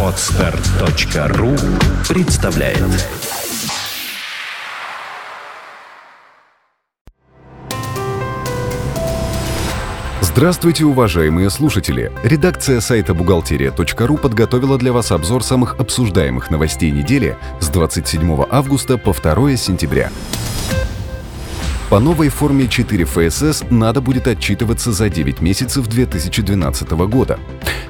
Отстар.ру представляет Здравствуйте, уважаемые слушатели! Редакция сайта бухгалтерия.ру подготовила для вас обзор самых обсуждаемых новостей недели с 27 августа по 2 сентября. По новой форме 4 ФСС надо будет отчитываться за 9 месяцев 2012 года.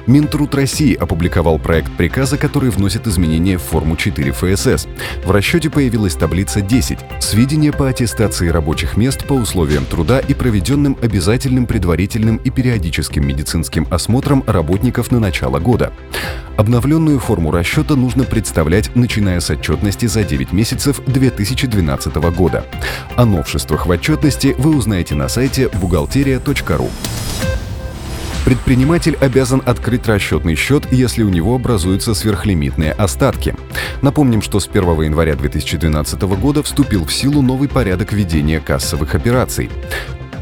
Минтруд России опубликовал проект приказа, который вносит изменения в форму 4 ФСС. В расчете появилась таблица 10 «Сведения по аттестации рабочих мест по условиям труда и проведенным обязательным предварительным и периодическим медицинским осмотром работников на начало года». Обновленную форму расчета нужно представлять, начиная с отчетности за 9 месяцев 2012 года. О новшествах в отчетности вы узнаете на сайте бухгалтерия.ру. Предприниматель обязан открыть расчетный счет, если у него образуются сверхлимитные остатки. Напомним, что с 1 января 2012 года вступил в силу новый порядок ведения кассовых операций.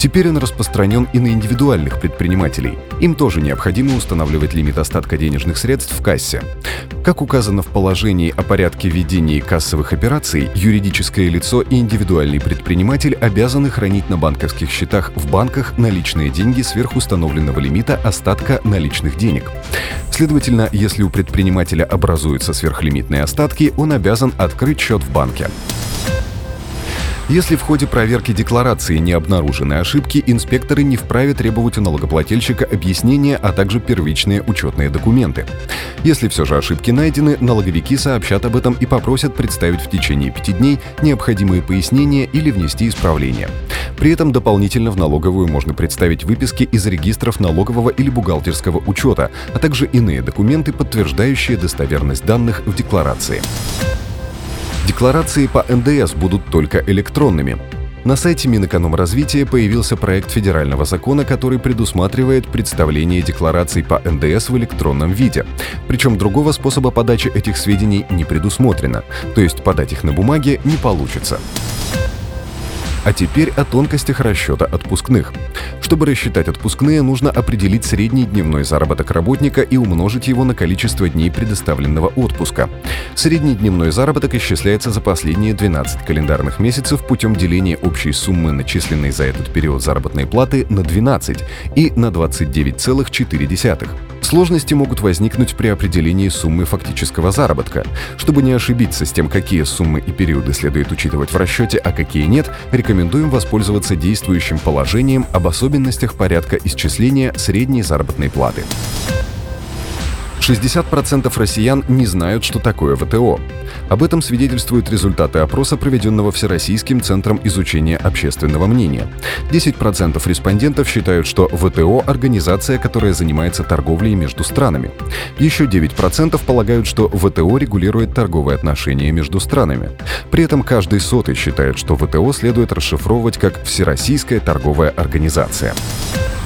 Теперь он распространен и на индивидуальных предпринимателей. Им тоже необходимо устанавливать лимит остатка денежных средств в кассе. Как указано в положении о порядке ведения кассовых операций, юридическое лицо и индивидуальный предприниматель обязаны хранить на банковских счетах в банках наличные деньги сверх установленного лимита остатка наличных денег. Следовательно, если у предпринимателя образуются сверхлимитные остатки, он обязан открыть счет в банке. Если в ходе проверки декларации не обнаружены ошибки, инспекторы не вправе требовать у налогоплательщика объяснения, а также первичные учетные документы. Если все же ошибки найдены, налоговики сообщат об этом и попросят представить в течение пяти дней необходимые пояснения или внести исправления. При этом дополнительно в налоговую можно представить выписки из регистров налогового или бухгалтерского учета, а также иные документы, подтверждающие достоверность данных в декларации. Декларации по НДС будут только электронными. На сайте Минэкономразвития появился проект федерального закона, который предусматривает представление деклараций по НДС в электронном виде. Причем другого способа подачи этих сведений не предусмотрено, то есть подать их на бумаге не получится. А теперь о тонкостях расчета отпускных. Чтобы рассчитать отпускные, нужно определить средний дневной заработок работника и умножить его на количество дней предоставленного отпуска. Средний дневной заработок исчисляется за последние 12 календарных месяцев путем деления общей суммы, начисленной за этот период заработной платы, на 12 и на 29,4. Сложности могут возникнуть при определении суммы фактического заработка. Чтобы не ошибиться с тем, какие суммы и периоды следует учитывать в расчете, а какие нет, рекомендуем воспользоваться действующим положением об особенностях порядка исчисления средней заработной платы. 60% россиян не знают, что такое ВТО. Об этом свидетельствуют результаты опроса, проведенного Всероссийским центром изучения общественного мнения. 10% респондентов считают, что ВТО – организация, которая занимается торговлей между странами. Еще 9% полагают, что ВТО регулирует торговые отношения между странами. При этом каждый сотый считает, что ВТО следует расшифровывать как «Всероссийская торговая организация».